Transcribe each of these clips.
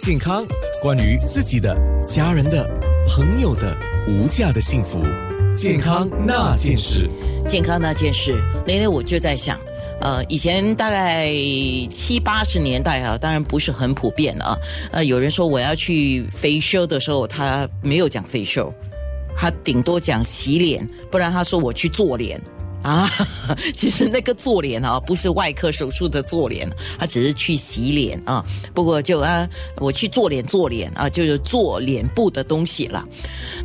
健康，关于自己的、家人的、朋友的无价的幸福，健康那件事。健康那件事，那天我就在想，呃，以前大概七八十年代啊，当然不是很普遍啊。呃，有人说我要去 facial 的时候，他没有讲 facial，他顶多讲洗脸，不然他说我去做脸。啊，其实那个做脸啊，不是外科手术的做脸，他只是去洗脸啊。不过就啊，我去做脸做脸啊，就是做脸部的东西了。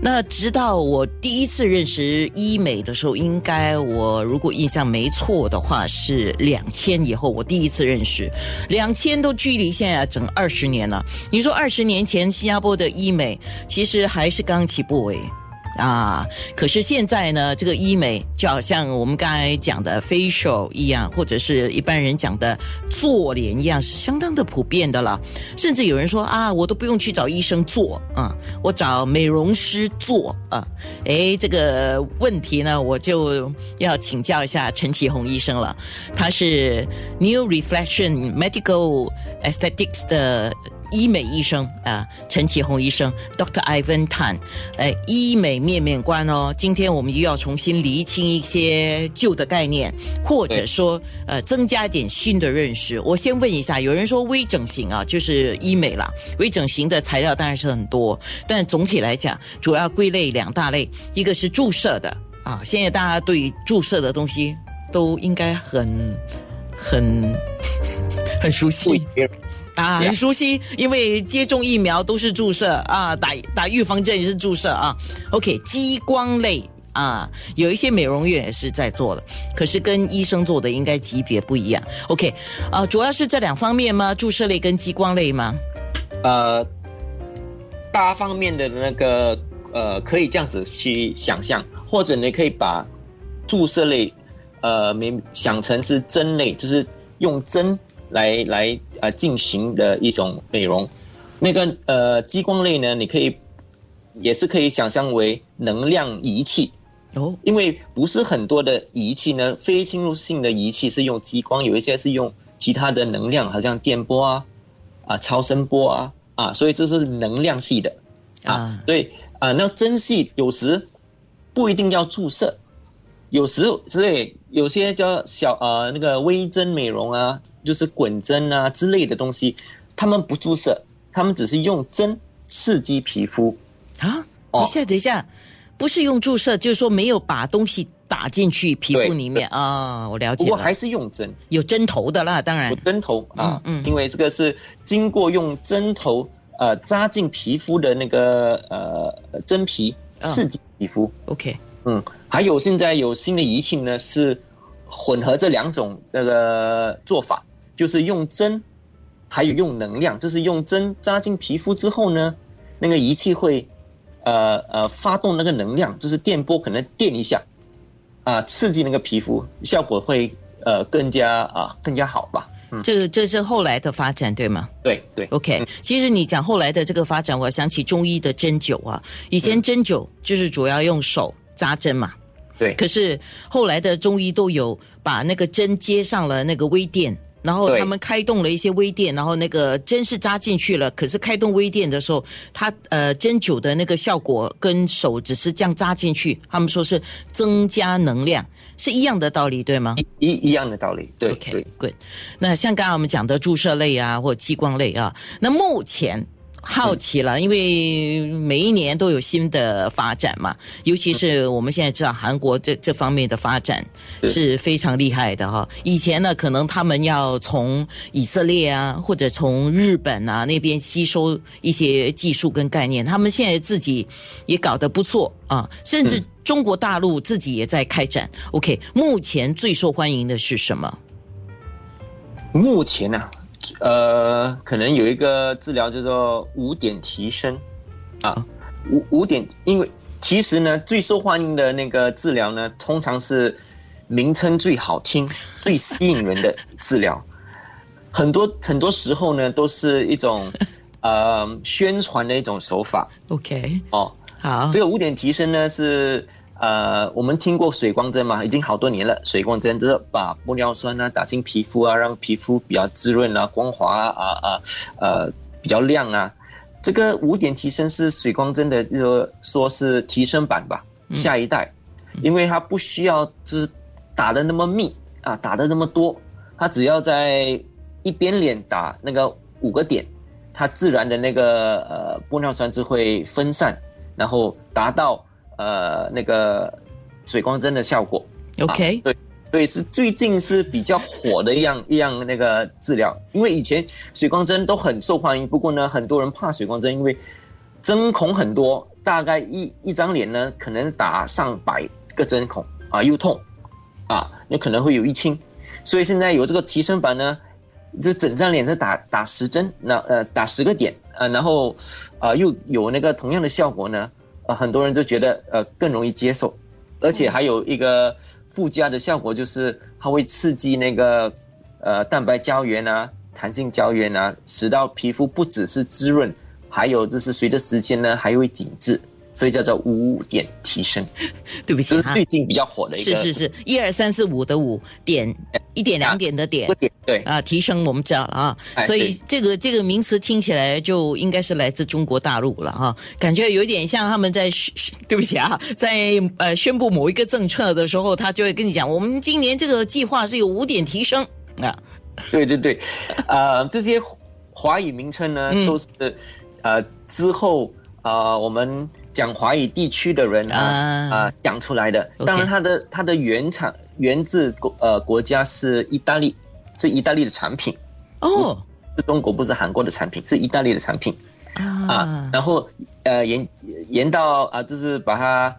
那直到我第一次认识医美的时候，应该我如果印象没错的话，是两千以后我第一次认识。两千都距离现在整二十年了。你说二十年前新加坡的医美其实还是刚起步诶。啊，可是现在呢，这个医美就好像我们刚才讲的 facial 一样，或者是一般人讲的做脸一样，是相当的普遍的了。甚至有人说啊，我都不用去找医生做啊，我找美容师做啊。哎，这个问题呢，我就要请教一下陈启宏医生了。他是 New Reflection Medical Aesthetics 的。医美医生啊，陈启宏医生，Dr. Ivan Tan，哎，医美面面观哦。今天我们又要重新厘清一些旧的概念，或者说呃，增加一点新的认识。我先问一下，有人说微整形啊，就是医美啦。微整形的材料当然是很多，但总体来讲，主要归类两大类，一个是注射的啊。现在大家对注射的东西都应该很很很熟悉。啊，很熟悉，因为接种疫苗都是注射啊，打打预防针也是注射啊。OK，激光类啊，有一些美容院也是在做的，可是跟医生做的应该级别不一样。OK，啊，主要是这两方面吗？注射类跟激光类吗？呃，大方面的那个呃，可以这样子去想象，或者你可以把注射类呃，想成是针类，就是用针。来来呃进行的一种美容，那个呃激光类呢，你可以也是可以想象为能量仪器哦，因为不是很多的仪器呢，非侵入性的仪器是用激光，有一些是用其他的能量，好像电波啊啊超声波啊啊，所以这是能量系的。啊，所以啊那针系有时不一定要注射。有时之类有些叫小呃那个微针美容啊，就是滚针啊之类的东西，他们不注射，他们只是用针刺激皮肤。啊。等一下，等一下，不是用注射，就是说没有把东西打进去皮肤里面。啊。我了解，不过还是用针，有针头的啦，当然。有针头啊，嗯，因为这个是经过用针头呃扎进皮肤的那个呃真皮刺激皮肤。OK，嗯。还有现在有新的仪器呢，是混合这两种那个做法，就是用针，还有用能量，就是用针扎进皮肤之后呢，那个仪器会呃呃发动那个能量，就是电波可能电一下，啊，刺激那个皮肤，效果会呃更加啊更加好吧。这个这是后来的发展对吗？对对，OK。其实你讲后来的这个发展，我想起中医的针灸啊，以前针灸就是主要用手扎针嘛。对，可是后来的中医都有把那个针接上了那个微电，然后他们开动了一些微电，然后那个针是扎进去了，可是开动微电的时候，它呃针灸的那个效果跟手只是这样扎进去，他们说是增加能量，是一样的道理，对吗？一一样的道理，对，OK，good。那像刚刚我们讲的注射类啊，或激光类啊，那目前。好奇了，因为每一年都有新的发展嘛，尤其是我们现在知道韩国这这方面的发展是非常厉害的哈。以前呢，可能他们要从以色列啊，或者从日本啊那边吸收一些技术跟概念，他们现在自己也搞得不错啊，甚至中国大陆自己也在开展。OK，目前最受欢迎的是什么？目前呢？呃，可能有一个治疗叫做五点提升，啊，五五点，因为其实呢，最受欢迎的那个治疗呢，通常是名称最好听、最吸引人的治疗，很多 很多时候呢，都是一种呃宣传的一种手法。OK，哦，好，这个五点提升呢是。呃，我们听过水光针嘛？已经好多年了。水光针就是把玻尿酸啊打进皮肤啊，让皮肤比较滋润啊、光滑啊啊呃比较亮啊。这个五点提升是水光针的，说说是提升版吧，下一代，因为它不需要就是打的那么密啊，打的那么多，它只要在一边脸打那个五个点，它自然的那个呃玻尿酸就会分散，然后达到呃那个水光针的效果。OK，、对对，是最近是比较火的一样一样那个治疗，因为以前水光针都很受欢迎，不过呢，很多人怕水光针，因为针孔很多，大概一一张脸呢，可能打上百个针孔啊，又痛。啊，有可能会有淤青，所以现在有这个提升版呢，这整张脸是打打十针，那呃打十个点啊，然后啊又有那个同样的效果呢，呃很多人就觉得呃更容易接受，而且还有一个附加的效果，就是它会刺激那个呃蛋白胶原啊、弹性胶原啊，使到皮肤不只是滋润，还有就是随着时间呢还会紧致，所以叫做五点提升，对不起是最，近比较火的一个。是是是，一二三四五的五点，一点两点的点。点对。啊，提升我们知道了啊，哎所以这个这个名词听起来就应该是来自中国大陆了哈、感觉有一点像他们在宣对不起啊，在呃宣布某一个政策的时候，他就会跟你讲，我们今年这个计划是有五点提升啊，对对对，呃，这些华语名称呢，嗯。都是呃之后呃我们讲华语地区的人啊啊啊、讲出来的。当然，它的它的原产源自国呃国家是意大利，是意大利的产品，哦是中国不是韩国的产品，是意大利的产品啊啊。然后呃延延到啊、就是把它。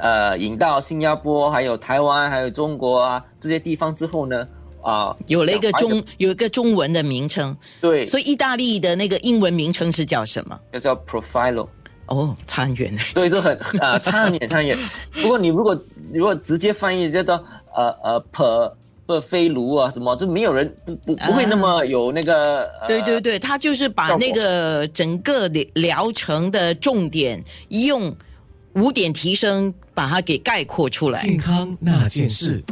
呃，引到新加坡、还有台湾、还有中国啊这些地方之后呢，啊、有了一个中有一个中文的名称，对，所以意大利的那个英文名称是叫什么？就叫 Profilo。哦，差很远 对，就很啊、差很远，差很远。不过你如果如果直接翻译叫做呃呃 per per 飞炉啊什么，就没有人不不不会那么有那个、呃、对对对，他就是把那个整个疗疗程的重点用五点提升把它给概括出来。健康那件事。